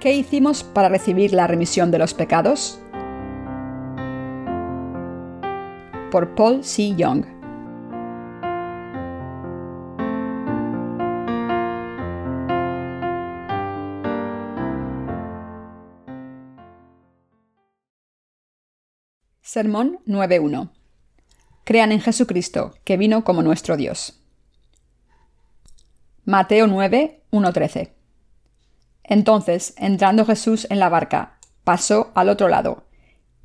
¿Qué hicimos para recibir la remisión de los pecados? Por Paul C. Young. Sermón 9.1. Crean en Jesucristo, que vino como nuestro Dios. Mateo 9, 13. Entonces, entrando Jesús en la barca, pasó al otro lado,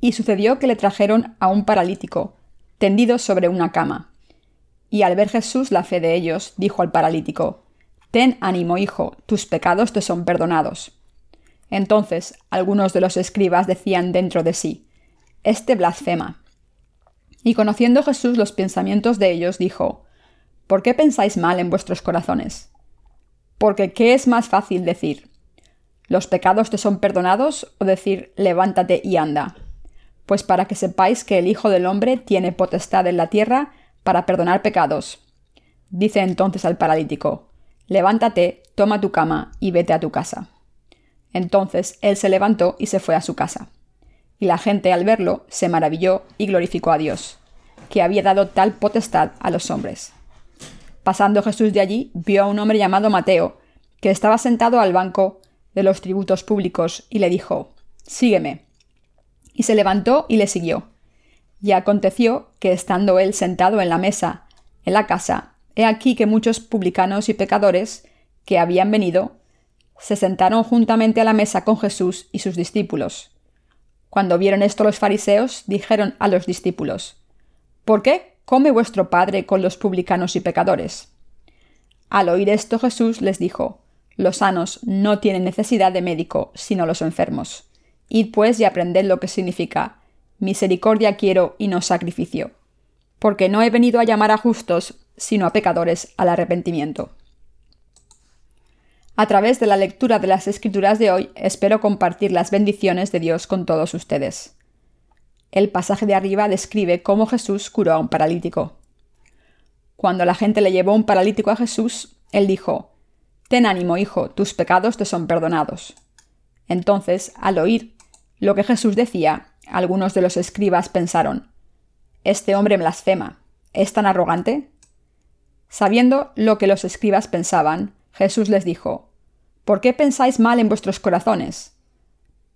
y sucedió que le trajeron a un paralítico, tendido sobre una cama. Y al ver Jesús la fe de ellos, dijo al paralítico, Ten ánimo, hijo, tus pecados te son perdonados. Entonces algunos de los escribas decían dentro de sí, Este blasfema. Y conociendo Jesús los pensamientos de ellos, dijo, ¿Por qué pensáis mal en vuestros corazones? Porque ¿qué es más fácil decir? ¿Los pecados te son perdonados o decir levántate y anda? Pues para que sepáis que el Hijo del Hombre tiene potestad en la tierra para perdonar pecados. Dice entonces al paralítico, levántate, toma tu cama y vete a tu casa. Entonces él se levantó y se fue a su casa. Y la gente al verlo se maravilló y glorificó a Dios, que había dado tal potestad a los hombres. Pasando Jesús de allí, vio a un hombre llamado Mateo, que estaba sentado al banco de los tributos públicos y le dijo, Sígueme. Y se levantó y le siguió. Y aconteció que estando él sentado en la mesa, en la casa, he aquí que muchos publicanos y pecadores, que habían venido, se sentaron juntamente a la mesa con Jesús y sus discípulos. Cuando vieron esto los fariseos, dijeron a los discípulos, ¿Por qué come vuestro Padre con los publicanos y pecadores? Al oír esto Jesús les dijo, los sanos no tienen necesidad de médico, sino los enfermos. Id pues y aprended lo que significa misericordia quiero y no sacrificio. Porque no he venido a llamar a justos, sino a pecadores al arrepentimiento. A través de la lectura de las Escrituras de hoy, espero compartir las bendiciones de Dios con todos ustedes. El pasaje de arriba describe cómo Jesús curó a un paralítico. Cuando la gente le llevó un paralítico a Jesús, él dijo, Ten ánimo, hijo, tus pecados te son perdonados. Entonces, al oír lo que Jesús decía, algunos de los escribas pensaron, Este hombre blasfema, ¿es tan arrogante? Sabiendo lo que los escribas pensaban, Jesús les dijo, ¿Por qué pensáis mal en vuestros corazones?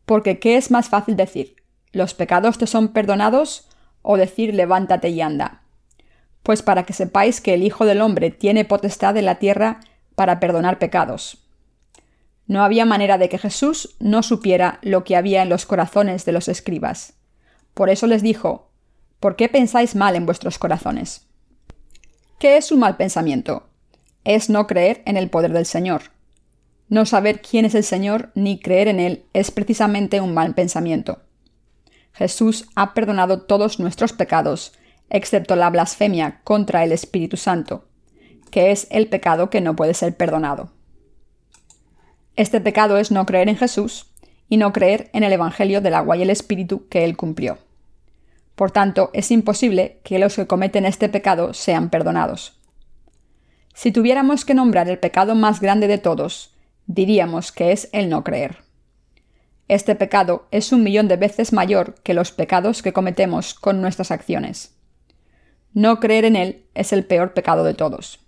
Porque ¿qué es más fácil decir? ¿Los pecados te son perdonados? o decir levántate y anda? Pues para que sepáis que el Hijo del Hombre tiene potestad en la tierra para perdonar pecados. No había manera de que Jesús no supiera lo que había en los corazones de los escribas. Por eso les dijo, ¿por qué pensáis mal en vuestros corazones? ¿Qué es un mal pensamiento? Es no creer en el poder del Señor. No saber quién es el Señor ni creer en Él es precisamente un mal pensamiento. Jesús ha perdonado todos nuestros pecados, excepto la blasfemia contra el Espíritu Santo que es el pecado que no puede ser perdonado. Este pecado es no creer en Jesús y no creer en el Evangelio del agua y el Espíritu que Él cumplió. Por tanto, es imposible que los que cometen este pecado sean perdonados. Si tuviéramos que nombrar el pecado más grande de todos, diríamos que es el no creer. Este pecado es un millón de veces mayor que los pecados que cometemos con nuestras acciones. No creer en Él es el peor pecado de todos.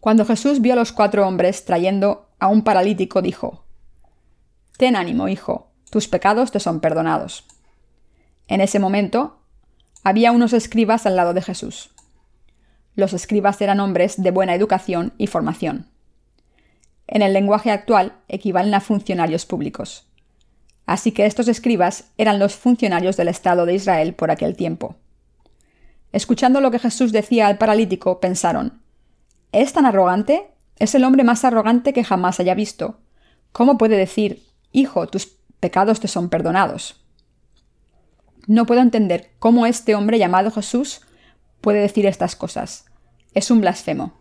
Cuando Jesús vio a los cuatro hombres trayendo a un paralítico, dijo, Ten ánimo, hijo, tus pecados te son perdonados. En ese momento, había unos escribas al lado de Jesús. Los escribas eran hombres de buena educación y formación. En el lenguaje actual equivalen a funcionarios públicos. Así que estos escribas eran los funcionarios del Estado de Israel por aquel tiempo. Escuchando lo que Jesús decía al paralítico, pensaron, ¿Es tan arrogante? Es el hombre más arrogante que jamás haya visto. ¿Cómo puede decir, Hijo, tus pecados te son perdonados? No puedo entender cómo este hombre llamado Jesús puede decir estas cosas. Es un blasfemo.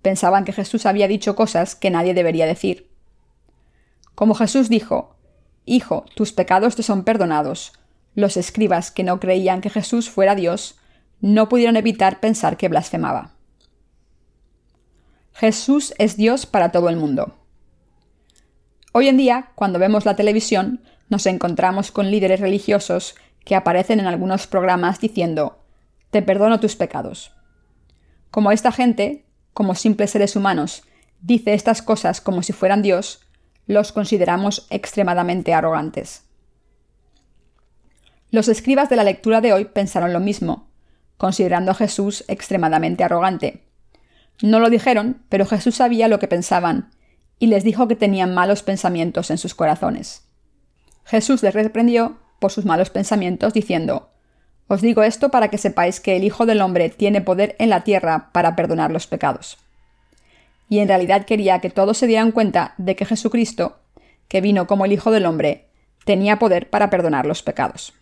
Pensaban que Jesús había dicho cosas que nadie debería decir. Como Jesús dijo, Hijo, tus pecados te son perdonados, los escribas que no creían que Jesús fuera Dios no pudieron evitar pensar que blasfemaba. Jesús es Dios para todo el mundo. Hoy en día, cuando vemos la televisión, nos encontramos con líderes religiosos que aparecen en algunos programas diciendo, Te perdono tus pecados. Como esta gente, como simples seres humanos, dice estas cosas como si fueran Dios, los consideramos extremadamente arrogantes. Los escribas de la lectura de hoy pensaron lo mismo, considerando a Jesús extremadamente arrogante. No lo dijeron, pero Jesús sabía lo que pensaban, y les dijo que tenían malos pensamientos en sus corazones. Jesús les reprendió por sus malos pensamientos, diciendo, Os digo esto para que sepáis que el Hijo del Hombre tiene poder en la tierra para perdonar los pecados. Y en realidad quería que todos se dieran cuenta de que Jesucristo, que vino como el Hijo del Hombre, tenía poder para perdonar los pecados.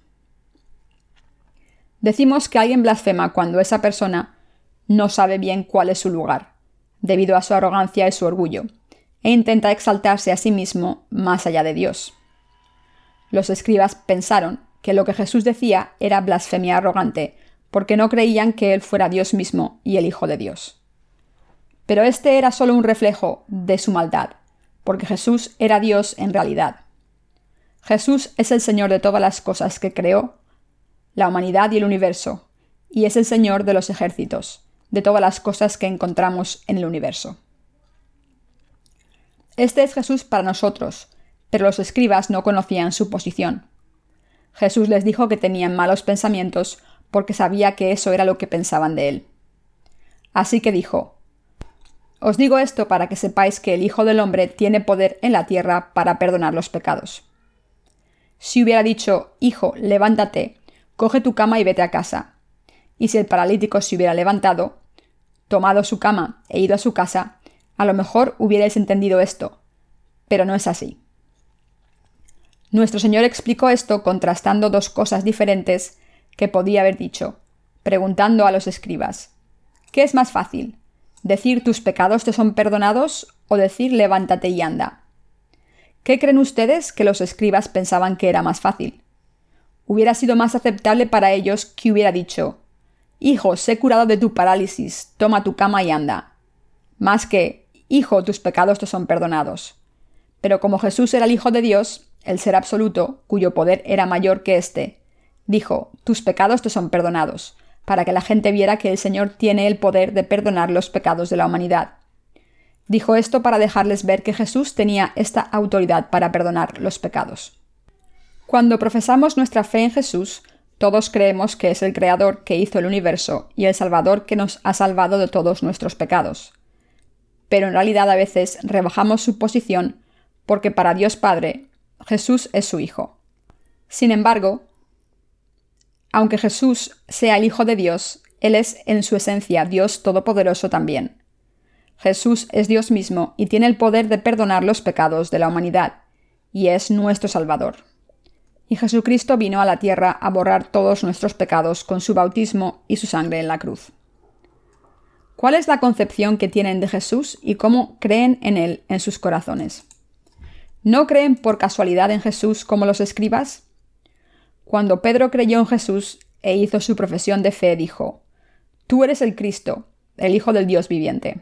Decimos que alguien blasfema cuando esa persona no sabe bien cuál es su lugar, debido a su arrogancia y su orgullo, e intenta exaltarse a sí mismo más allá de Dios. Los escribas pensaron que lo que Jesús decía era blasfemia arrogante, porque no creían que Él fuera Dios mismo y el Hijo de Dios. Pero este era solo un reflejo de su maldad, porque Jesús era Dios en realidad. Jesús es el Señor de todas las cosas que creó la humanidad y el universo, y es el Señor de los ejércitos, de todas las cosas que encontramos en el universo. Este es Jesús para nosotros, pero los escribas no conocían su posición. Jesús les dijo que tenían malos pensamientos porque sabía que eso era lo que pensaban de él. Así que dijo, Os digo esto para que sepáis que el Hijo del Hombre tiene poder en la tierra para perdonar los pecados. Si hubiera dicho, Hijo, levántate, coge tu cama y vete a casa. Y si el paralítico se hubiera levantado, tomado su cama e ido a su casa, a lo mejor hubierais entendido esto, pero no es así. Nuestro Señor explicó esto contrastando dos cosas diferentes que podía haber dicho, preguntando a los escribas, ¿qué es más fácil? ¿Decir tus pecados te son perdonados o decir levántate y anda? ¿Qué creen ustedes que los escribas pensaban que era más fácil? hubiera sido más aceptable para ellos que hubiera dicho Hijo, sé curado de tu parálisis, toma tu cama y anda. Más que Hijo, tus pecados te son perdonados. Pero como Jesús era el Hijo de Dios, el ser absoluto, cuyo poder era mayor que éste, dijo Tus pecados te son perdonados, para que la gente viera que el Señor tiene el poder de perdonar los pecados de la humanidad. Dijo esto para dejarles ver que Jesús tenía esta autoridad para perdonar los pecados. Cuando profesamos nuestra fe en Jesús, todos creemos que es el Creador que hizo el universo y el Salvador que nos ha salvado de todos nuestros pecados. Pero en realidad a veces rebajamos su posición porque para Dios Padre, Jesús es su Hijo. Sin embargo, aunque Jesús sea el Hijo de Dios, Él es en su esencia Dios Todopoderoso también. Jesús es Dios mismo y tiene el poder de perdonar los pecados de la humanidad, y es nuestro Salvador y Jesucristo vino a la tierra a borrar todos nuestros pecados con su bautismo y su sangre en la cruz. ¿Cuál es la concepción que tienen de Jesús y cómo creen en Él en sus corazones? ¿No creen por casualidad en Jesús como los escribas? Cuando Pedro creyó en Jesús e hizo su profesión de fe, dijo, Tú eres el Cristo, el Hijo del Dios viviente.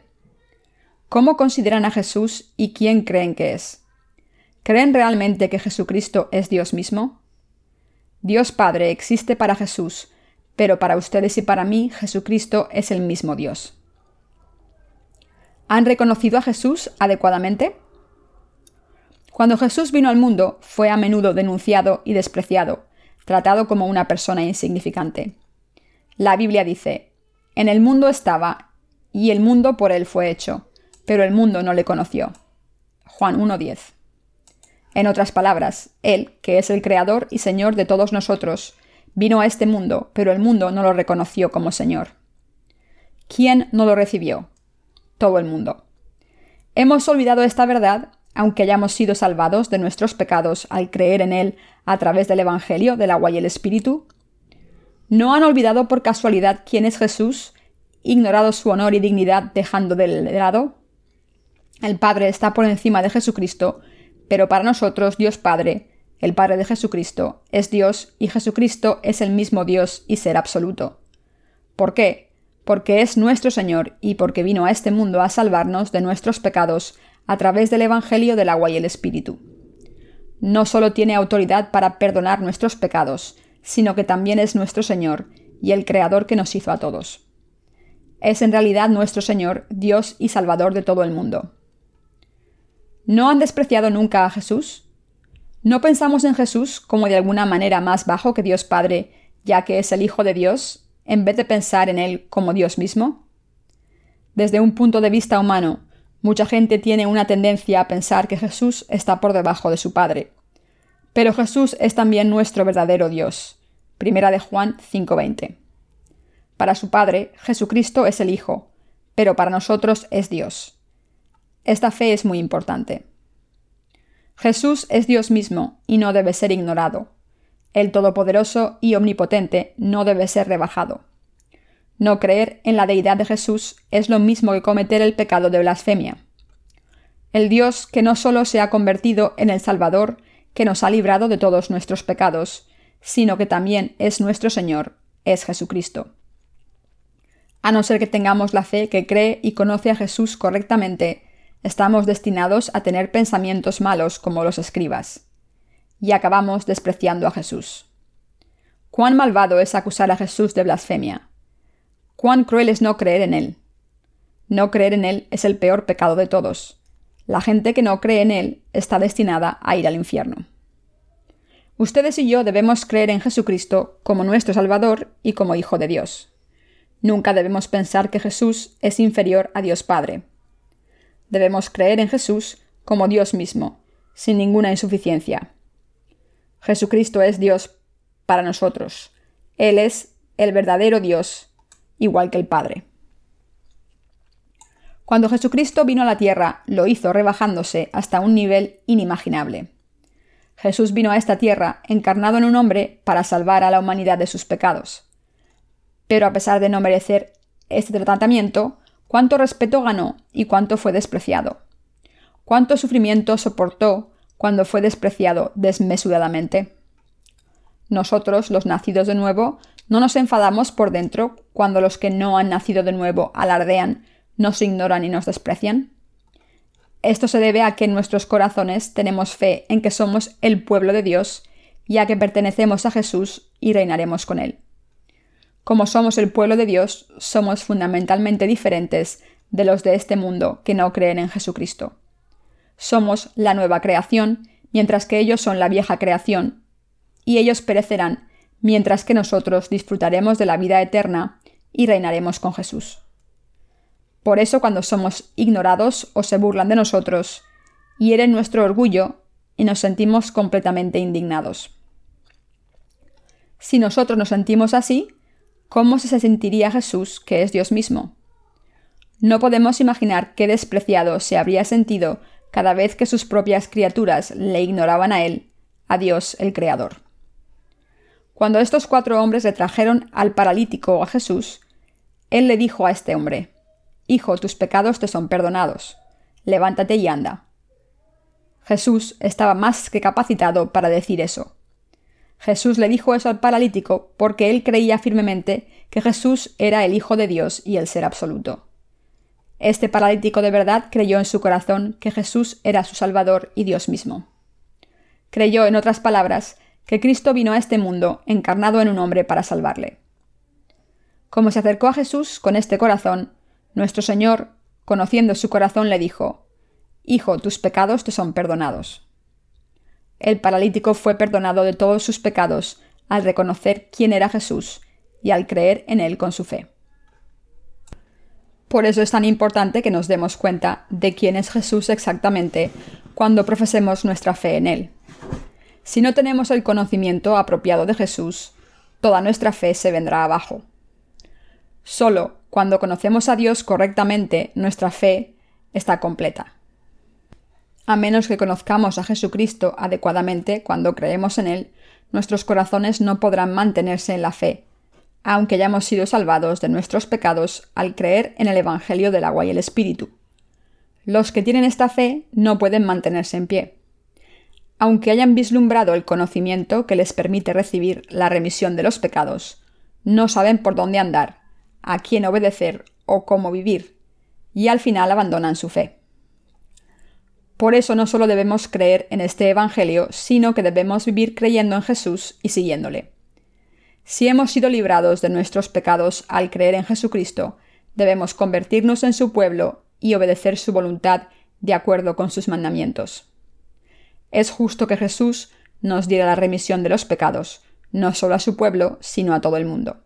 ¿Cómo consideran a Jesús y quién creen que es? ¿Creen realmente que Jesucristo es Dios mismo? Dios Padre existe para Jesús, pero para ustedes y para mí Jesucristo es el mismo Dios. ¿Han reconocido a Jesús adecuadamente? Cuando Jesús vino al mundo, fue a menudo denunciado y despreciado, tratado como una persona insignificante. La Biblia dice, En el mundo estaba, y el mundo por él fue hecho, pero el mundo no le conoció. Juan 1.10 en otras palabras, Él, que es el Creador y Señor de todos nosotros, vino a este mundo, pero el mundo no lo reconoció como Señor. ¿Quién no lo recibió? Todo el mundo. Hemos olvidado esta verdad, aunque hayamos sido salvados de nuestros pecados al creer en Él a través del Evangelio del agua y el Espíritu. ¿No han olvidado por casualidad quién es Jesús, ignorado su honor y dignidad dejando de lado? El Padre está por encima de Jesucristo pero para nosotros Dios Padre, el Padre de Jesucristo, es Dios y Jesucristo es el mismo Dios y ser absoluto. ¿Por qué? Porque es nuestro Señor y porque vino a este mundo a salvarnos de nuestros pecados a través del Evangelio del agua y el Espíritu. No solo tiene autoridad para perdonar nuestros pecados, sino que también es nuestro Señor y el Creador que nos hizo a todos. Es en realidad nuestro Señor, Dios y Salvador de todo el mundo. ¿No han despreciado nunca a Jesús? ¿No pensamos en Jesús como de alguna manera más bajo que Dios Padre, ya que es el Hijo de Dios, en vez de pensar en Él como Dios mismo? Desde un punto de vista humano, mucha gente tiene una tendencia a pensar que Jesús está por debajo de su Padre. Pero Jesús es también nuestro verdadero Dios. Primera de Juan 5:20. Para su Padre, Jesucristo es el Hijo, pero para nosotros es Dios. Esta fe es muy importante. Jesús es Dios mismo y no debe ser ignorado. El Todopoderoso y Omnipotente no debe ser rebajado. No creer en la deidad de Jesús es lo mismo que cometer el pecado de blasfemia. El Dios que no solo se ha convertido en el Salvador, que nos ha librado de todos nuestros pecados, sino que también es nuestro Señor, es Jesucristo a no ser que tengamos la fe que cree y conoce a Jesús correctamente, estamos destinados a tener pensamientos malos como los escribas. Y acabamos despreciando a Jesús. Cuán malvado es acusar a Jesús de blasfemia. Cuán cruel es no creer en Él. No creer en Él es el peor pecado de todos. La gente que no cree en Él está destinada a ir al infierno. Ustedes y yo debemos creer en Jesucristo como nuestro Salvador y como Hijo de Dios. Nunca debemos pensar que Jesús es inferior a Dios Padre. Debemos creer en Jesús como Dios mismo, sin ninguna insuficiencia. Jesucristo es Dios para nosotros. Él es el verdadero Dios, igual que el Padre. Cuando Jesucristo vino a la tierra, lo hizo rebajándose hasta un nivel inimaginable. Jesús vino a esta tierra encarnado en un hombre para salvar a la humanidad de sus pecados. Pero a pesar de no merecer este tratamiento, cuánto respeto ganó y cuánto fue despreciado. Cuánto sufrimiento soportó cuando fue despreciado desmesuradamente. Nosotros, los nacidos de nuevo, no nos enfadamos por dentro cuando los que no han nacido de nuevo alardean, nos ignoran y nos desprecian. Esto se debe a que en nuestros corazones tenemos fe en que somos el pueblo de Dios y a que pertenecemos a Jesús y reinaremos con Él. Como somos el pueblo de Dios, somos fundamentalmente diferentes de los de este mundo que no creen en Jesucristo. Somos la nueva creación, mientras que ellos son la vieja creación, y ellos perecerán, mientras que nosotros disfrutaremos de la vida eterna y reinaremos con Jesús. Por eso cuando somos ignorados o se burlan de nosotros, hieren nuestro orgullo y nos sentimos completamente indignados. Si nosotros nos sentimos así, ¿cómo se sentiría Jesús, que es Dios mismo? No podemos imaginar qué despreciado se habría sentido cada vez que sus propias criaturas le ignoraban a él, a Dios el Creador. Cuando estos cuatro hombres le trajeron al paralítico a Jesús, él le dijo a este hombre, Hijo, tus pecados te son perdonados, levántate y anda. Jesús estaba más que capacitado para decir eso. Jesús le dijo eso al paralítico porque él creía firmemente que Jesús era el Hijo de Dios y el ser absoluto. Este paralítico de verdad creyó en su corazón que Jesús era su Salvador y Dios mismo. Creyó, en otras palabras, que Cristo vino a este mundo encarnado en un hombre para salvarle. Como se acercó a Jesús con este corazón, nuestro Señor, conociendo su corazón, le dijo, Hijo, tus pecados te son perdonados. El paralítico fue perdonado de todos sus pecados al reconocer quién era Jesús y al creer en él con su fe. Por eso es tan importante que nos demos cuenta de quién es Jesús exactamente cuando profesemos nuestra fe en él. Si no tenemos el conocimiento apropiado de Jesús, toda nuestra fe se vendrá abajo. Solo cuando conocemos a Dios correctamente, nuestra fe está completa a menos que conozcamos a Jesucristo adecuadamente cuando creemos en Él, nuestros corazones no podrán mantenerse en la fe, aunque hayamos sido salvados de nuestros pecados al creer en el Evangelio del agua y el Espíritu. Los que tienen esta fe no pueden mantenerse en pie. Aunque hayan vislumbrado el conocimiento que les permite recibir la remisión de los pecados, no saben por dónde andar, a quién obedecer o cómo vivir, y al final abandonan su fe. Por eso no solo debemos creer en este Evangelio, sino que debemos vivir creyendo en Jesús y siguiéndole. Si hemos sido librados de nuestros pecados al creer en Jesucristo, debemos convertirnos en su pueblo y obedecer su voluntad de acuerdo con sus mandamientos. Es justo que Jesús nos diera la remisión de los pecados, no solo a su pueblo, sino a todo el mundo.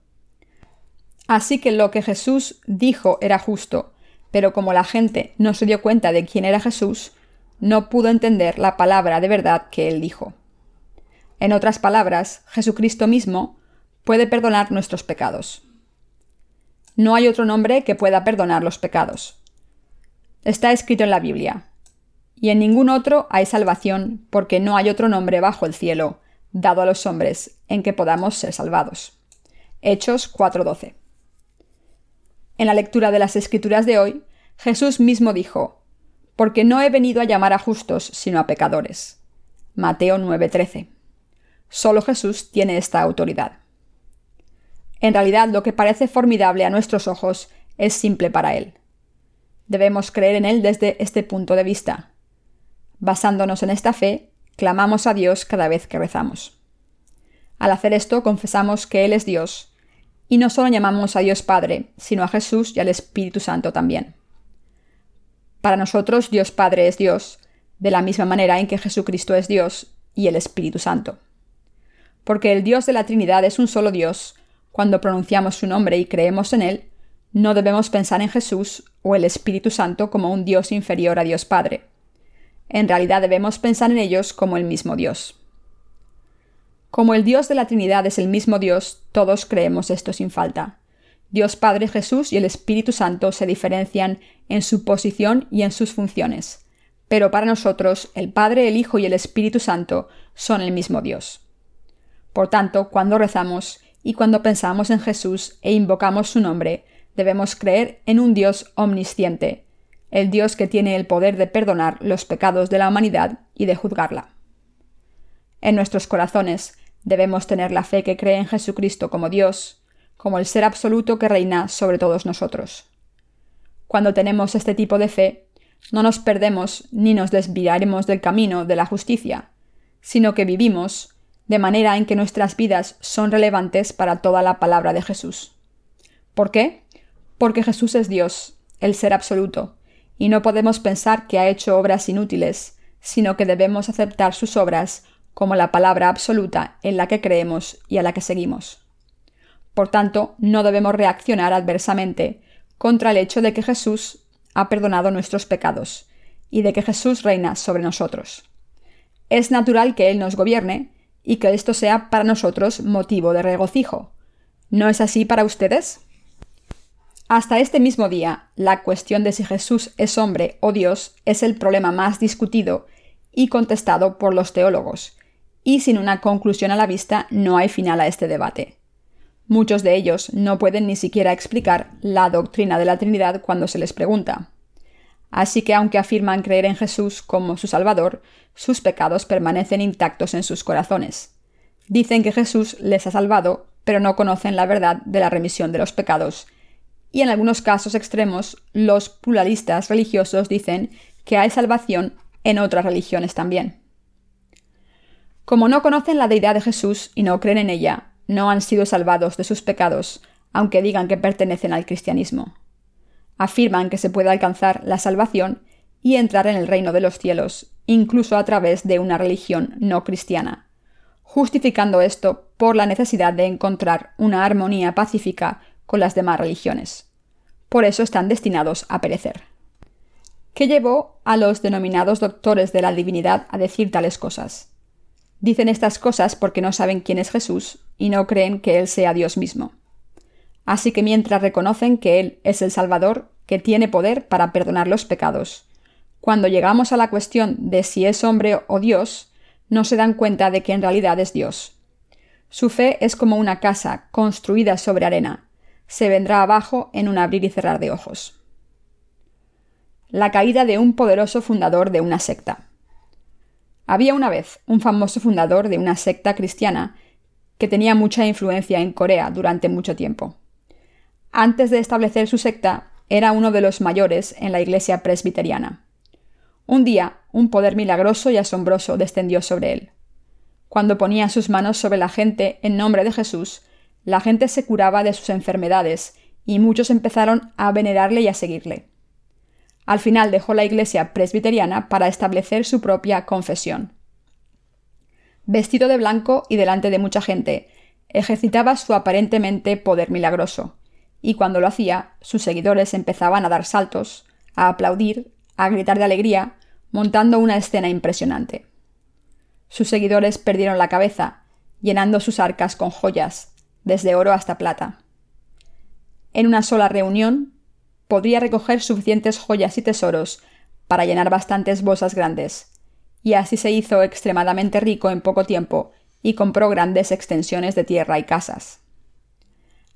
Así que lo que Jesús dijo era justo, pero como la gente no se dio cuenta de quién era Jesús, no pudo entender la palabra de verdad que él dijo. En otras palabras, Jesucristo mismo puede perdonar nuestros pecados. No hay otro nombre que pueda perdonar los pecados. Está escrito en la Biblia. Y en ningún otro hay salvación, porque no hay otro nombre bajo el cielo, dado a los hombres, en que podamos ser salvados. Hechos 4:12. En la lectura de las Escrituras de hoy, Jesús mismo dijo, Porque no he venido a llamar a justos, sino a pecadores. Mateo 9:13. Solo Jesús tiene esta autoridad. En realidad lo que parece formidable a nuestros ojos es simple para Él. Debemos creer en Él desde este punto de vista. Basándonos en esta fe, clamamos a Dios cada vez que rezamos. Al hacer esto, confesamos que Él es Dios, y no solo llamamos a Dios Padre, sino a Jesús y al Espíritu Santo también. Para nosotros Dios Padre es Dios, de la misma manera en que Jesucristo es Dios y el Espíritu Santo. Porque el Dios de la Trinidad es un solo Dios, cuando pronunciamos su nombre y creemos en él, no debemos pensar en Jesús o el Espíritu Santo como un Dios inferior a Dios Padre. En realidad debemos pensar en ellos como el mismo Dios. Como el Dios de la Trinidad es el mismo Dios, todos creemos esto sin falta. Dios Padre Jesús y el Espíritu Santo se diferencian en su posición y en sus funciones, pero para nosotros el Padre, el Hijo y el Espíritu Santo son el mismo Dios. Por tanto, cuando rezamos, y cuando pensamos en Jesús e invocamos su nombre, debemos creer en un Dios omnisciente, el Dios que tiene el poder de perdonar los pecados de la humanidad y de juzgarla. En nuestros corazones debemos tener la fe que cree en Jesucristo como Dios, como el ser absoluto que reina sobre todos nosotros. Cuando tenemos este tipo de fe, no nos perdemos ni nos desviaremos del camino de la justicia, sino que vivimos de manera en que nuestras vidas son relevantes para toda la palabra de Jesús. ¿Por qué? Porque Jesús es Dios, el ser absoluto, y no podemos pensar que ha hecho obras inútiles, sino que debemos aceptar sus obras como la palabra absoluta en la que creemos y a la que seguimos. Por tanto, no debemos reaccionar adversamente contra el hecho de que Jesús ha perdonado nuestros pecados y de que Jesús reina sobre nosotros. Es natural que Él nos gobierne, y que esto sea para nosotros motivo de regocijo. ¿No es así para ustedes? Hasta este mismo día, la cuestión de si Jesús es hombre o Dios es el problema más discutido y contestado por los teólogos, y sin una conclusión a la vista no hay final a este debate. Muchos de ellos no pueden ni siquiera explicar la doctrina de la Trinidad cuando se les pregunta. Así que aunque afirman creer en Jesús como su Salvador, sus pecados permanecen intactos en sus corazones. Dicen que Jesús les ha salvado, pero no conocen la verdad de la remisión de los pecados. Y en algunos casos extremos, los pluralistas religiosos dicen que hay salvación en otras religiones también. Como no conocen la deidad de Jesús y no creen en ella, no han sido salvados de sus pecados, aunque digan que pertenecen al cristianismo afirman que se puede alcanzar la salvación y entrar en el reino de los cielos, incluso a través de una religión no cristiana, justificando esto por la necesidad de encontrar una armonía pacífica con las demás religiones. Por eso están destinados a perecer. ¿Qué llevó a los denominados doctores de la divinidad a decir tales cosas? Dicen estas cosas porque no saben quién es Jesús y no creen que Él sea Dios mismo. Así que mientras reconocen que Él es el Salvador, que tiene poder para perdonar los pecados, cuando llegamos a la cuestión de si es hombre o Dios, no se dan cuenta de que en realidad es Dios. Su fe es como una casa construida sobre arena. Se vendrá abajo en un abrir y cerrar de ojos. La caída de un poderoso fundador de una secta. Había una vez un famoso fundador de una secta cristiana que tenía mucha influencia en Corea durante mucho tiempo. Antes de establecer su secta, era uno de los mayores en la iglesia presbiteriana. Un día, un poder milagroso y asombroso descendió sobre él. Cuando ponía sus manos sobre la gente en nombre de Jesús, la gente se curaba de sus enfermedades y muchos empezaron a venerarle y a seguirle. Al final dejó la iglesia presbiteriana para establecer su propia confesión. Vestido de blanco y delante de mucha gente, ejercitaba su aparentemente poder milagroso, y cuando lo hacía, sus seguidores empezaban a dar saltos, a aplaudir, a gritar de alegría, montando una escena impresionante. Sus seguidores perdieron la cabeza, llenando sus arcas con joyas, desde oro hasta plata. En una sola reunión, podría recoger suficientes joyas y tesoros para llenar bastantes bolsas grandes, y así se hizo extremadamente rico en poco tiempo y compró grandes extensiones de tierra y casas.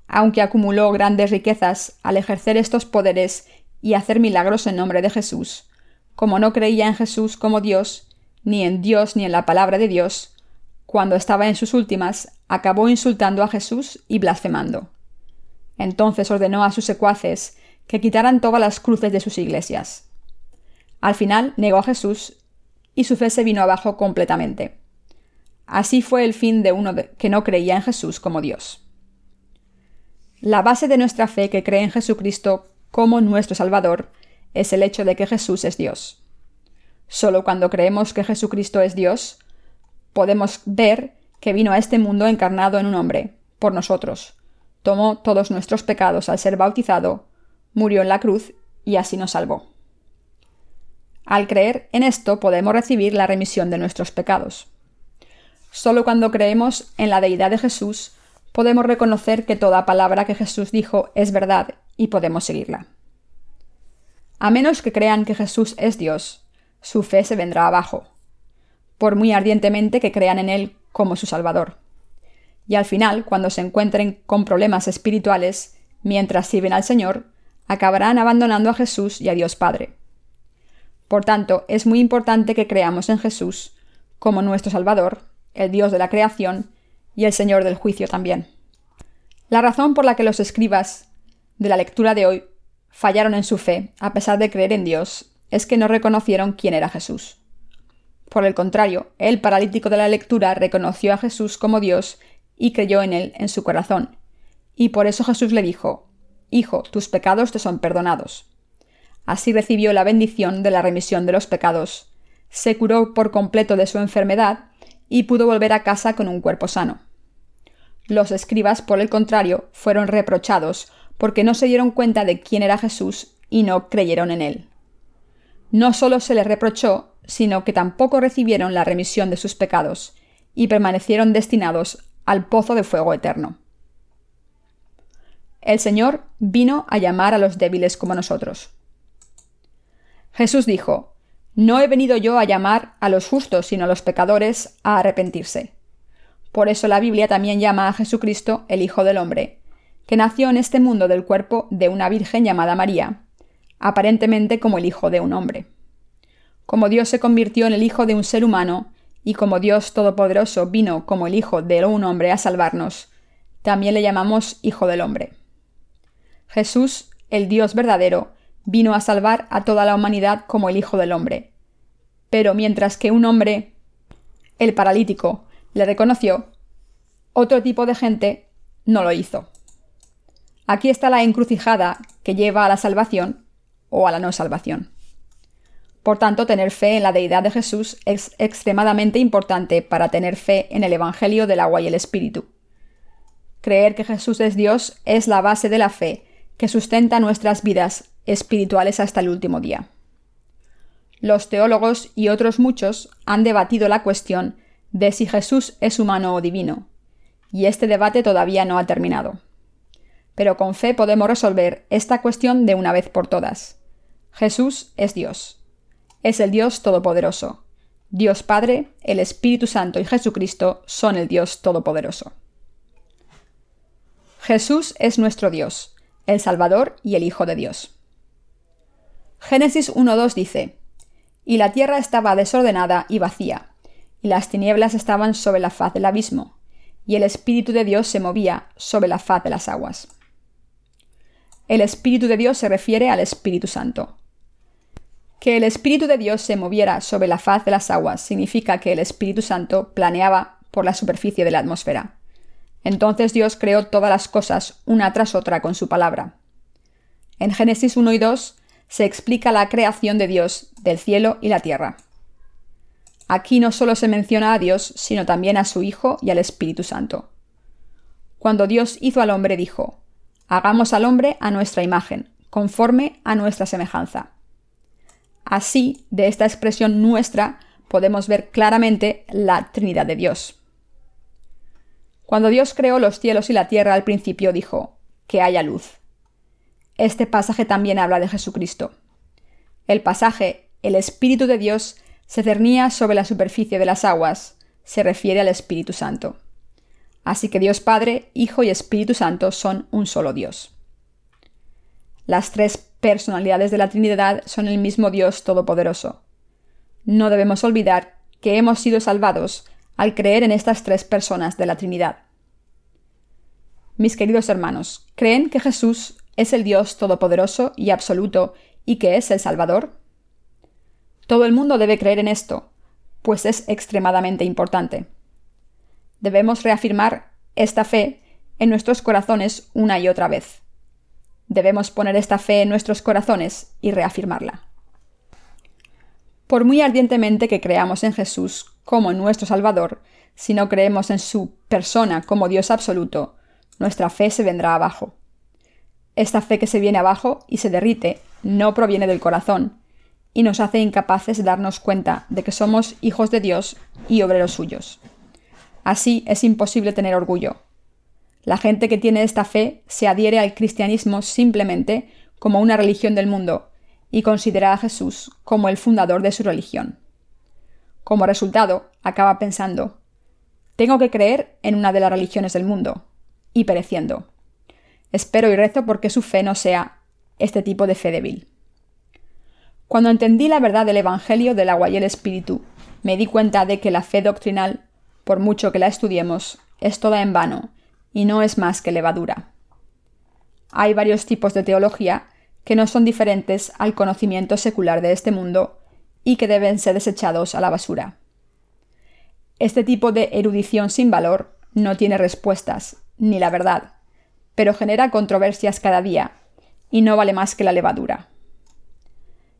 Aunque acumuló grandes riquezas al ejercer estos poderes y hacer milagros en nombre de Jesús, como no creía en Jesús como Dios, ni en Dios ni en la palabra de Dios, cuando estaba en sus últimas, acabó insultando a Jesús y blasfemando. Entonces ordenó a sus secuaces que quitaran todas las cruces de sus iglesias. Al final negó a Jesús y su fe se vino abajo completamente. Así fue el fin de uno que no creía en Jesús como Dios. La base de nuestra fe que cree en Jesucristo como nuestro Salvador es el hecho de que Jesús es Dios. Solo cuando creemos que Jesucristo es Dios, podemos ver que vino a este mundo encarnado en un hombre, por nosotros, tomó todos nuestros pecados al ser bautizado, murió en la cruz y así nos salvó. Al creer en esto podemos recibir la remisión de nuestros pecados. Solo cuando creemos en la deidad de Jesús podemos reconocer que toda palabra que Jesús dijo es verdad y podemos seguirla. A menos que crean que Jesús es Dios, su fe se vendrá abajo, por muy ardientemente que crean en Él como su Salvador. Y al final, cuando se encuentren con problemas espirituales, mientras sirven al Señor, acabarán abandonando a Jesús y a Dios Padre. Por tanto, es muy importante que creamos en Jesús como nuestro Salvador, el Dios de la creación y el Señor del juicio también. La razón por la que los escribas de la lectura de hoy fallaron en su fe, a pesar de creer en Dios, es que no reconocieron quién era Jesús. Por el contrario, el paralítico de la lectura reconoció a Jesús como Dios y creyó en él en su corazón. Y por eso Jesús le dijo, Hijo, tus pecados te son perdonados. Así recibió la bendición de la remisión de los pecados, se curó por completo de su enfermedad y pudo volver a casa con un cuerpo sano. Los escribas, por el contrario, fueron reprochados porque no se dieron cuenta de quién era Jesús y no creyeron en él. No solo se les reprochó, sino que tampoco recibieron la remisión de sus pecados, y permanecieron destinados al pozo de fuego eterno. El Señor vino a llamar a los débiles como nosotros. Jesús dijo, No he venido yo a llamar a los justos, sino a los pecadores a arrepentirse. Por eso la Biblia también llama a Jesucristo el Hijo del Hombre, que nació en este mundo del cuerpo de una Virgen llamada María, aparentemente como el hijo de un hombre. Como Dios se convirtió en el hijo de un ser humano, y como Dios Todopoderoso vino como el hijo de un hombre a salvarnos, también le llamamos Hijo del Hombre. Jesús, el Dios verdadero, vino a salvar a toda la humanidad como el Hijo del Hombre. Pero mientras que un hombre, el paralítico, le reconoció, otro tipo de gente no lo hizo. Aquí está la encrucijada que lleva a la salvación o a la no salvación. Por tanto, tener fe en la deidad de Jesús es extremadamente importante para tener fe en el Evangelio del agua y el Espíritu. Creer que Jesús es Dios es la base de la fe que sustenta nuestras vidas espirituales hasta el último día. Los teólogos y otros muchos han debatido la cuestión de si Jesús es humano o divino, y este debate todavía no ha terminado. Pero con fe podemos resolver esta cuestión de una vez por todas. Jesús es Dios. Es el Dios Todopoderoso. Dios Padre, el Espíritu Santo y Jesucristo son el Dios Todopoderoso. Jesús es nuestro Dios, el Salvador y el Hijo de Dios. Génesis 1.2 dice, Y la tierra estaba desordenada y vacía, y las tinieblas estaban sobre la faz del abismo, y el Espíritu de Dios se movía sobre la faz de las aguas. El Espíritu de Dios se refiere al Espíritu Santo. Que el Espíritu de Dios se moviera sobre la faz de las aguas significa que el Espíritu Santo planeaba por la superficie de la atmósfera. Entonces Dios creó todas las cosas una tras otra con su palabra. En Génesis 1 y 2 se explica la creación de Dios del cielo y la tierra. Aquí no solo se menciona a Dios, sino también a su Hijo y al Espíritu Santo. Cuando Dios hizo al hombre dijo, Hagamos al hombre a nuestra imagen, conforme a nuestra semejanza. Así, de esta expresión nuestra, podemos ver claramente la Trinidad de Dios. Cuando Dios creó los cielos y la tierra al principio dijo, que haya luz. Este pasaje también habla de Jesucristo. El pasaje, el Espíritu de Dios, se cernía sobre la superficie de las aguas, se refiere al Espíritu Santo. Así que Dios Padre, Hijo y Espíritu Santo son un solo Dios. Las tres personalidades de la Trinidad son el mismo Dios Todopoderoso. No debemos olvidar que hemos sido salvados al creer en estas tres personas de la Trinidad. Mis queridos hermanos, ¿creen que Jesús es el Dios Todopoderoso y absoluto y que es el Salvador? Todo el mundo debe creer en esto, pues es extremadamente importante. Debemos reafirmar esta fe en nuestros corazones una y otra vez. Debemos poner esta fe en nuestros corazones y reafirmarla. Por muy ardientemente que creamos en Jesús como nuestro Salvador, si no creemos en su persona como Dios absoluto, nuestra fe se vendrá abajo. Esta fe que se viene abajo y se derrite no proviene del corazón, y nos hace incapaces de darnos cuenta de que somos hijos de Dios y obreros suyos. Así es imposible tener orgullo. La gente que tiene esta fe se adhiere al cristianismo simplemente como una religión del mundo y considera a Jesús como el fundador de su religión. Como resultado, acaba pensando, tengo que creer en una de las religiones del mundo, y pereciendo. Espero y rezo porque su fe no sea este tipo de fe débil. Cuando entendí la verdad del Evangelio del agua y el Espíritu, me di cuenta de que la fe doctrinal, por mucho que la estudiemos, es toda en vano y no es más que levadura. Hay varios tipos de teología que no son diferentes al conocimiento secular de este mundo y que deben ser desechados a la basura. Este tipo de erudición sin valor no tiene respuestas, ni la verdad, pero genera controversias cada día, y no vale más que la levadura.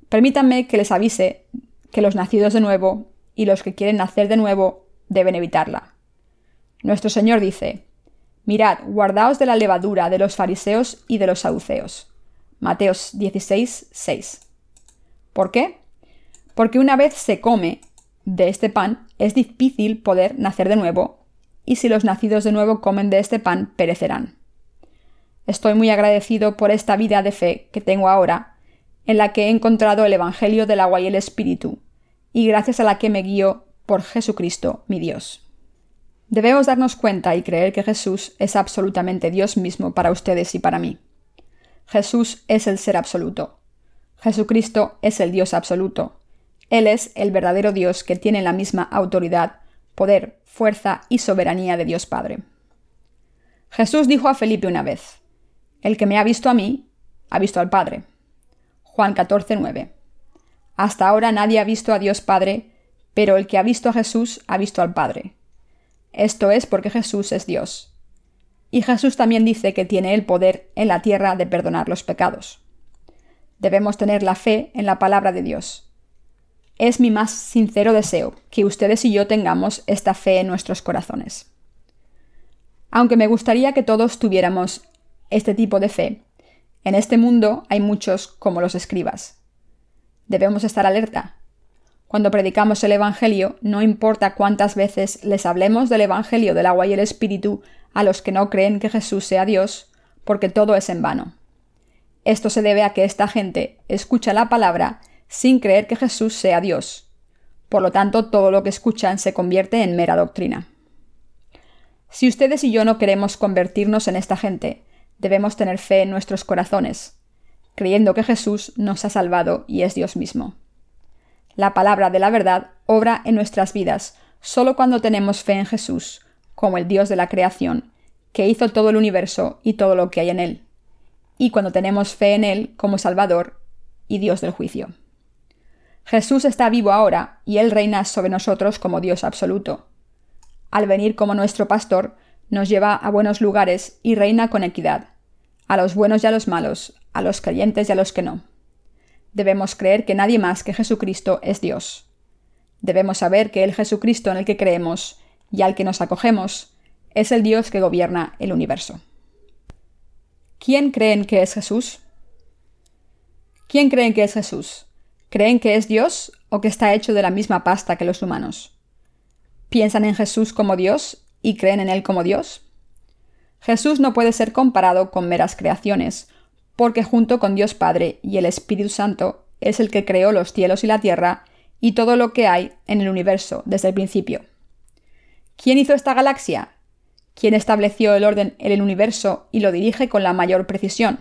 Permítanme que les avise que los nacidos de nuevo y los que quieren nacer de nuevo deben evitarla. Nuestro Señor dice, Mirad, guardaos de la levadura de los fariseos y de los saduceos. Mateos 16, 6. ¿Por qué? Porque una vez se come de este pan, es difícil poder nacer de nuevo, y si los nacidos de nuevo comen de este pan, perecerán. Estoy muy agradecido por esta vida de fe que tengo ahora, en la que he encontrado el Evangelio del agua y el Espíritu, y gracias a la que me guío por Jesucristo, mi Dios. Debemos darnos cuenta y creer que Jesús es absolutamente Dios mismo para ustedes y para mí. Jesús es el ser absoluto. Jesucristo es el Dios absoluto. Él es el verdadero Dios que tiene la misma autoridad, poder, fuerza y soberanía de Dios Padre. Jesús dijo a Felipe una vez, El que me ha visto a mí, ha visto al Padre. Juan 14, 9. Hasta ahora nadie ha visto a Dios Padre, pero el que ha visto a Jesús ha visto al Padre. Esto es porque Jesús es Dios. Y Jesús también dice que tiene el poder en la tierra de perdonar los pecados. Debemos tener la fe en la palabra de Dios. Es mi más sincero deseo que ustedes y yo tengamos esta fe en nuestros corazones. Aunque me gustaría que todos tuviéramos este tipo de fe, en este mundo hay muchos como los escribas. Debemos estar alerta. Cuando predicamos el Evangelio, no importa cuántas veces les hablemos del Evangelio del agua y el Espíritu a los que no creen que Jesús sea Dios, porque todo es en vano. Esto se debe a que esta gente escucha la palabra sin creer que Jesús sea Dios. Por lo tanto, todo lo que escuchan se convierte en mera doctrina. Si ustedes y yo no queremos convertirnos en esta gente, debemos tener fe en nuestros corazones, creyendo que Jesús nos ha salvado y es Dios mismo. La palabra de la verdad obra en nuestras vidas solo cuando tenemos fe en Jesús, como el Dios de la creación, que hizo todo el universo y todo lo que hay en él, y cuando tenemos fe en Él como Salvador y Dios del juicio. Jesús está vivo ahora y Él reina sobre nosotros como Dios absoluto. Al venir como nuestro pastor, nos lleva a buenos lugares y reina con equidad, a los buenos y a los malos, a los creyentes y a los que no. Debemos creer que nadie más que Jesucristo es Dios. Debemos saber que el Jesucristo en el que creemos y al que nos acogemos es el Dios que gobierna el universo. ¿Quién creen que es Jesús? ¿Quién creen que es Jesús? ¿Creen que es Dios o que está hecho de la misma pasta que los humanos? ¿Piensan en Jesús como Dios y creen en Él como Dios? Jesús no puede ser comparado con meras creaciones, porque junto con Dios Padre y el Espíritu Santo es el que creó los cielos y la tierra y todo lo que hay en el universo desde el principio. ¿Quién hizo esta galaxia? ¿Quién estableció el orden en el universo y lo dirige con la mayor precisión?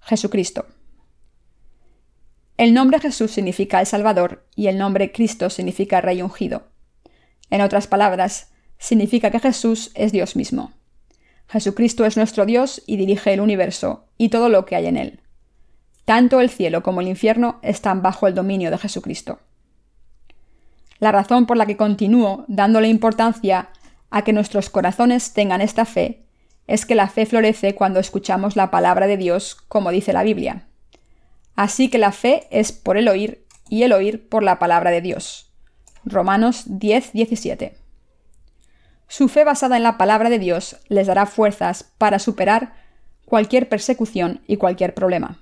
Jesucristo. El nombre Jesús significa el Salvador y el nombre Cristo significa Rey ungido. En otras palabras, significa que Jesús es Dios mismo. Jesucristo es nuestro Dios y dirige el universo y todo lo que hay en él. Tanto el cielo como el infierno están bajo el dominio de Jesucristo. La razón por la que continúo dándole importancia a que nuestros corazones tengan esta fe es que la fe florece cuando escuchamos la palabra de Dios, como dice la Biblia. Así que la fe es por el oír y el oír por la palabra de Dios. Romanos 10, 17. Su fe basada en la palabra de Dios les dará fuerzas para superar cualquier persecución y cualquier problema.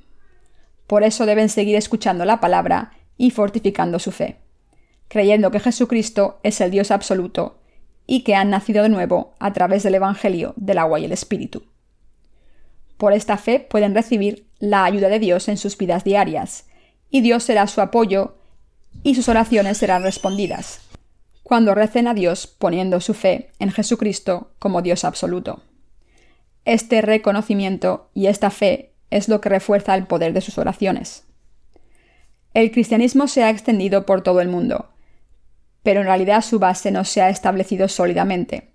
Por eso deben seguir escuchando la palabra y fortificando su fe, creyendo que Jesucristo es el Dios absoluto y que han nacido de nuevo a través del Evangelio del agua y el Espíritu. Por esta fe pueden recibir la ayuda de Dios en sus vidas diarias, y Dios será su apoyo y sus oraciones serán respondidas, cuando recen a Dios poniendo su fe en Jesucristo como Dios absoluto. Este reconocimiento y esta fe es lo que refuerza el poder de sus oraciones. El cristianismo se ha extendido por todo el mundo, pero en realidad su base no se ha establecido sólidamente.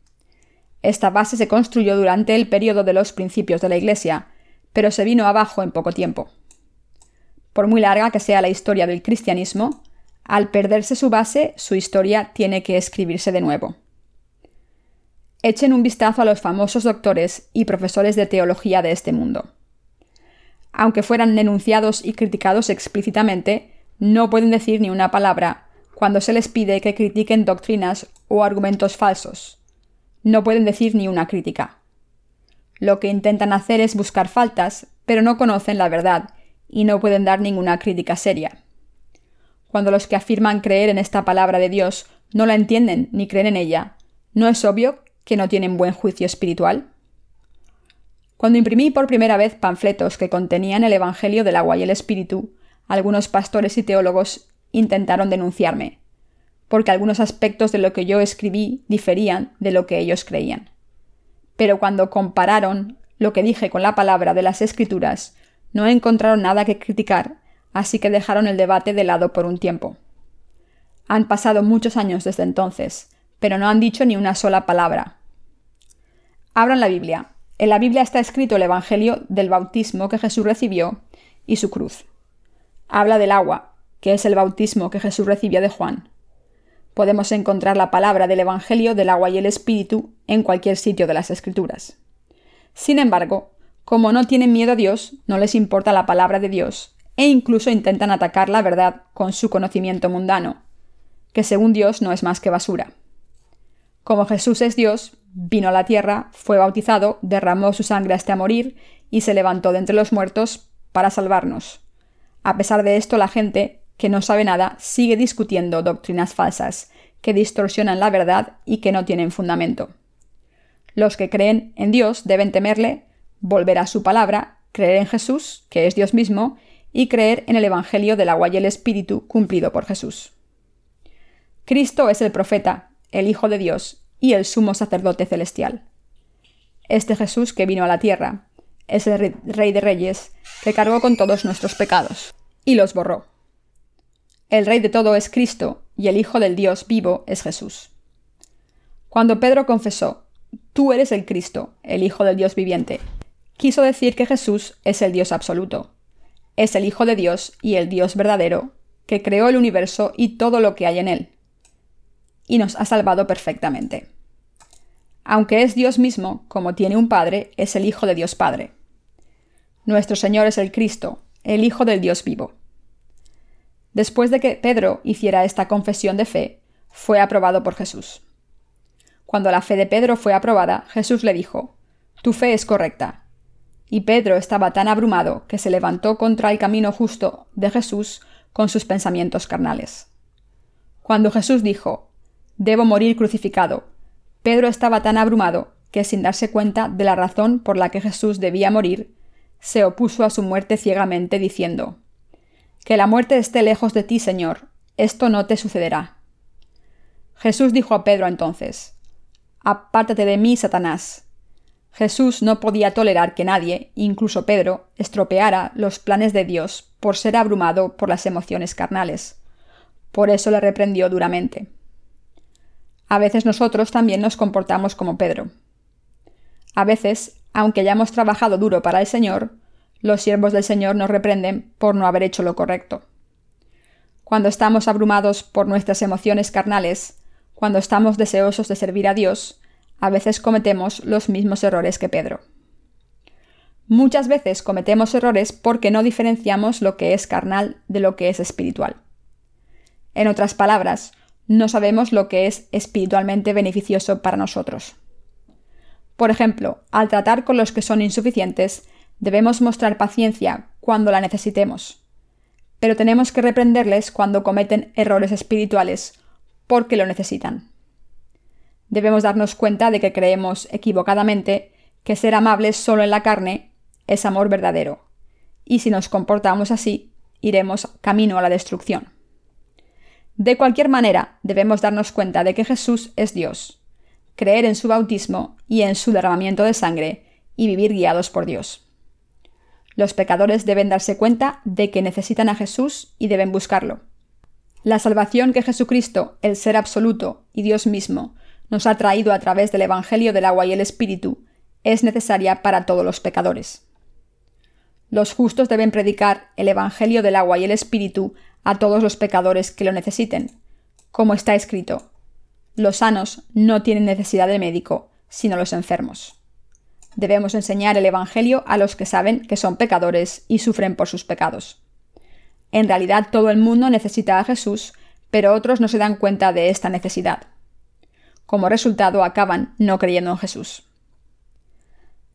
Esta base se construyó durante el periodo de los principios de la Iglesia, pero se vino abajo en poco tiempo. Por muy larga que sea la historia del cristianismo, al perderse su base, su historia tiene que escribirse de nuevo. Echen un vistazo a los famosos doctores y profesores de teología de este mundo. Aunque fueran denunciados y criticados explícitamente, no pueden decir ni una palabra cuando se les pide que critiquen doctrinas o argumentos falsos. No pueden decir ni una crítica. Lo que intentan hacer es buscar faltas, pero no conocen la verdad y no pueden dar ninguna crítica seria. Cuando los que afirman creer en esta palabra de Dios no la entienden ni creen en ella, ¿no es obvio que no tienen buen juicio espiritual? Cuando imprimí por primera vez panfletos que contenían el Evangelio del agua y el Espíritu, algunos pastores y teólogos intentaron denunciarme, porque algunos aspectos de lo que yo escribí diferían de lo que ellos creían. Pero cuando compararon lo que dije con la palabra de las Escrituras, no encontraron nada que criticar, así que dejaron el debate de lado por un tiempo. Han pasado muchos años desde entonces, pero no han dicho ni una sola palabra. Abran la Biblia. En la Biblia está escrito el Evangelio del bautismo que Jesús recibió y su cruz. Habla del agua, que es el bautismo que Jesús recibió de Juan. Podemos encontrar la palabra del Evangelio del agua y el Espíritu en cualquier sitio de las Escrituras. Sin embargo, como no tienen miedo a Dios, no les importa la palabra de Dios, e incluso intentan atacar la verdad con su conocimiento mundano, que según Dios no es más que basura. Como Jesús es Dios, vino a la tierra, fue bautizado, derramó su sangre hasta morir y se levantó de entre los muertos para salvarnos. A pesar de esto, la gente que no sabe nada sigue discutiendo doctrinas falsas, que distorsionan la verdad y que no tienen fundamento. Los que creen en Dios deben temerle, volver a su palabra, creer en Jesús, que es Dios mismo, y creer en el Evangelio del agua y el Espíritu cumplido por Jesús. Cristo es el profeta, el Hijo de Dios y el sumo sacerdote celestial. Este Jesús que vino a la tierra es el Rey de Reyes que cargó con todos nuestros pecados y los borró. El Rey de todo es Cristo, y el Hijo del Dios vivo es Jesús. Cuando Pedro confesó, Tú eres el Cristo, el Hijo del Dios viviente, quiso decir que Jesús es el Dios absoluto, es el Hijo de Dios y el Dios verdadero, que creó el universo y todo lo que hay en él, y nos ha salvado perfectamente. Aunque es Dios mismo, como tiene un Padre, es el Hijo de Dios Padre. Nuestro Señor es el Cristo, el Hijo del Dios vivo. Después de que Pedro hiciera esta confesión de fe, fue aprobado por Jesús. Cuando la fe de Pedro fue aprobada, Jesús le dijo, Tu fe es correcta. Y Pedro estaba tan abrumado que se levantó contra el camino justo de Jesús con sus pensamientos carnales. Cuando Jesús dijo, Debo morir crucificado, Pedro estaba tan abrumado que sin darse cuenta de la razón por la que Jesús debía morir, se opuso a su muerte ciegamente, diciendo, Que la muerte esté lejos de ti, Señor, esto no te sucederá. Jesús dijo a Pedro entonces, Apártate de mí, Satanás. Jesús no podía tolerar que nadie, incluso Pedro, estropeara los planes de Dios por ser abrumado por las emociones carnales. Por eso le reprendió duramente. A veces nosotros también nos comportamos como Pedro. A veces, aunque hayamos trabajado duro para el Señor, los siervos del Señor nos reprenden por no haber hecho lo correcto. Cuando estamos abrumados por nuestras emociones carnales, cuando estamos deseosos de servir a Dios, a veces cometemos los mismos errores que Pedro. Muchas veces cometemos errores porque no diferenciamos lo que es carnal de lo que es espiritual. En otras palabras, no sabemos lo que es espiritualmente beneficioso para nosotros. Por ejemplo, al tratar con los que son insuficientes, debemos mostrar paciencia cuando la necesitemos. Pero tenemos que reprenderles cuando cometen errores espirituales porque lo necesitan. Debemos darnos cuenta de que creemos equivocadamente que ser amables solo en la carne es amor verdadero, y si nos comportamos así, iremos camino a la destrucción. De cualquier manera, debemos darnos cuenta de que Jesús es Dios, creer en su bautismo y en su derramamiento de sangre, y vivir guiados por Dios. Los pecadores deben darse cuenta de que necesitan a Jesús y deben buscarlo. La salvación que Jesucristo, el Ser absoluto y Dios mismo, nos ha traído a través del Evangelio del agua y el Espíritu, es necesaria para todos los pecadores. Los justos deben predicar el Evangelio del agua y el Espíritu a todos los pecadores que lo necesiten, como está escrito. Los sanos no tienen necesidad de médico, sino los enfermos. Debemos enseñar el Evangelio a los que saben que son pecadores y sufren por sus pecados. En realidad todo el mundo necesita a Jesús, pero otros no se dan cuenta de esta necesidad. Como resultado acaban no creyendo en Jesús.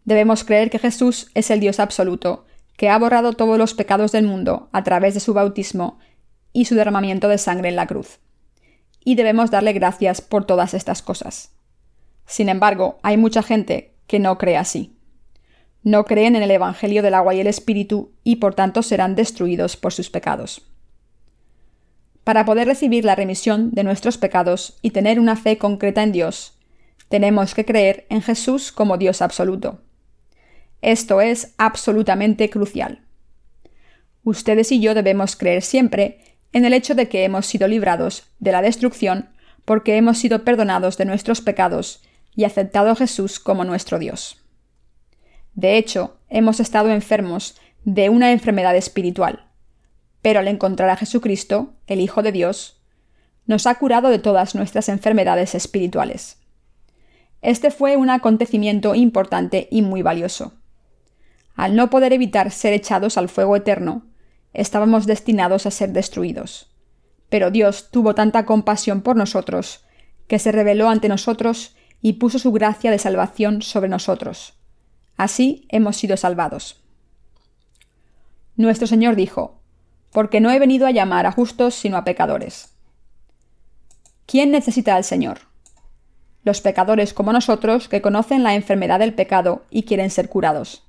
Debemos creer que Jesús es el Dios absoluto, que ha borrado todos los pecados del mundo a través de su bautismo y su derramamiento de sangre en la cruz. Y debemos darle gracias por todas estas cosas. Sin embargo, hay mucha gente que no cree así no creen en el Evangelio del agua y el Espíritu y por tanto serán destruidos por sus pecados. Para poder recibir la remisión de nuestros pecados y tener una fe concreta en Dios, tenemos que creer en Jesús como Dios absoluto. Esto es absolutamente crucial. Ustedes y yo debemos creer siempre en el hecho de que hemos sido librados de la destrucción porque hemos sido perdonados de nuestros pecados y aceptado a Jesús como nuestro Dios. De hecho, hemos estado enfermos de una enfermedad espiritual. Pero al encontrar a Jesucristo, el Hijo de Dios, nos ha curado de todas nuestras enfermedades espirituales. Este fue un acontecimiento importante y muy valioso. Al no poder evitar ser echados al fuego eterno, estábamos destinados a ser destruidos. Pero Dios tuvo tanta compasión por nosotros, que se reveló ante nosotros y puso su gracia de salvación sobre nosotros Así hemos sido salvados. Nuestro Señor dijo, porque no he venido a llamar a justos sino a pecadores. ¿Quién necesita al Señor? Los pecadores como nosotros que conocen la enfermedad del pecado y quieren ser curados.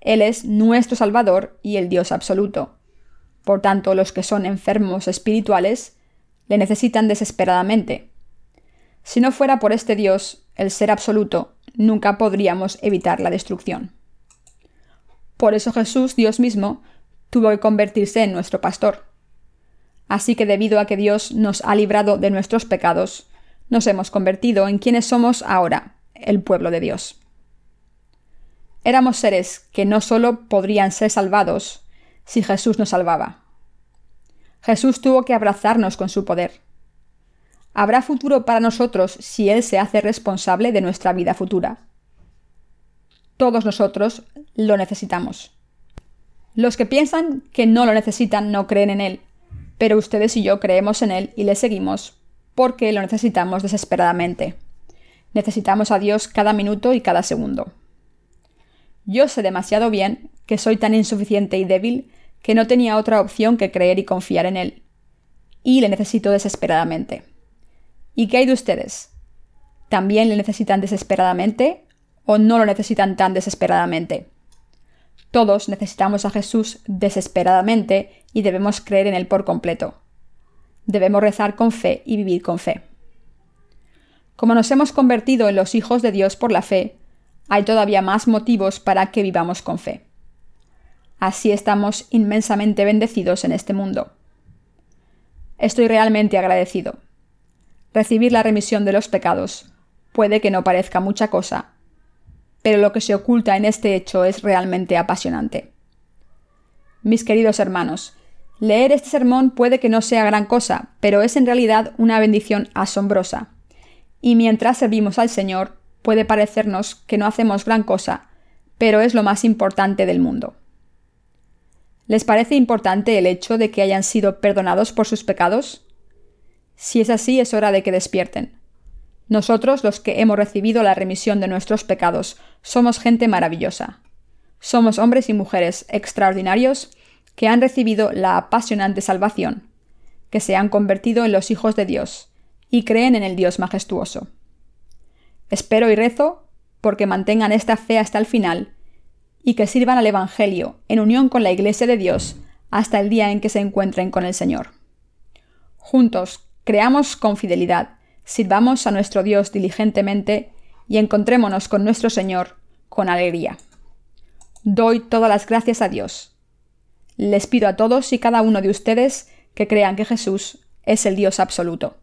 Él es nuestro Salvador y el Dios absoluto. Por tanto, los que son enfermos espirituales le necesitan desesperadamente. Si no fuera por este Dios, el ser absoluto, nunca podríamos evitar la destrucción. Por eso Jesús, Dios mismo, tuvo que convertirse en nuestro pastor. Así que debido a que Dios nos ha librado de nuestros pecados, nos hemos convertido en quienes somos ahora, el pueblo de Dios. Éramos seres que no solo podrían ser salvados si Jesús nos salvaba. Jesús tuvo que abrazarnos con su poder. Habrá futuro para nosotros si Él se hace responsable de nuestra vida futura. Todos nosotros lo necesitamos. Los que piensan que no lo necesitan no creen en Él, pero ustedes y yo creemos en Él y le seguimos porque lo necesitamos desesperadamente. Necesitamos a Dios cada minuto y cada segundo. Yo sé demasiado bien que soy tan insuficiente y débil que no tenía otra opción que creer y confiar en Él. Y le necesito desesperadamente. ¿Y qué hay de ustedes? ¿También le necesitan desesperadamente o no lo necesitan tan desesperadamente? Todos necesitamos a Jesús desesperadamente y debemos creer en Él por completo. Debemos rezar con fe y vivir con fe. Como nos hemos convertido en los hijos de Dios por la fe, hay todavía más motivos para que vivamos con fe. Así estamos inmensamente bendecidos en este mundo. Estoy realmente agradecido. Recibir la remisión de los pecados puede que no parezca mucha cosa, pero lo que se oculta en este hecho es realmente apasionante. Mis queridos hermanos, leer este sermón puede que no sea gran cosa, pero es en realidad una bendición asombrosa. Y mientras servimos al Señor, puede parecernos que no hacemos gran cosa, pero es lo más importante del mundo. ¿Les parece importante el hecho de que hayan sido perdonados por sus pecados? Si es así, es hora de que despierten. Nosotros, los que hemos recibido la remisión de nuestros pecados, somos gente maravillosa. Somos hombres y mujeres extraordinarios que han recibido la apasionante salvación, que se han convertido en los hijos de Dios y creen en el Dios majestuoso. Espero y rezo porque mantengan esta fe hasta el final y que sirvan al Evangelio en unión con la Iglesia de Dios hasta el día en que se encuentren con el Señor. Juntos, creamos con fidelidad, sirvamos a nuestro Dios diligentemente y encontrémonos con nuestro Señor con alegría. Doy todas las gracias a Dios. Les pido a todos y cada uno de ustedes que crean que Jesús es el Dios absoluto.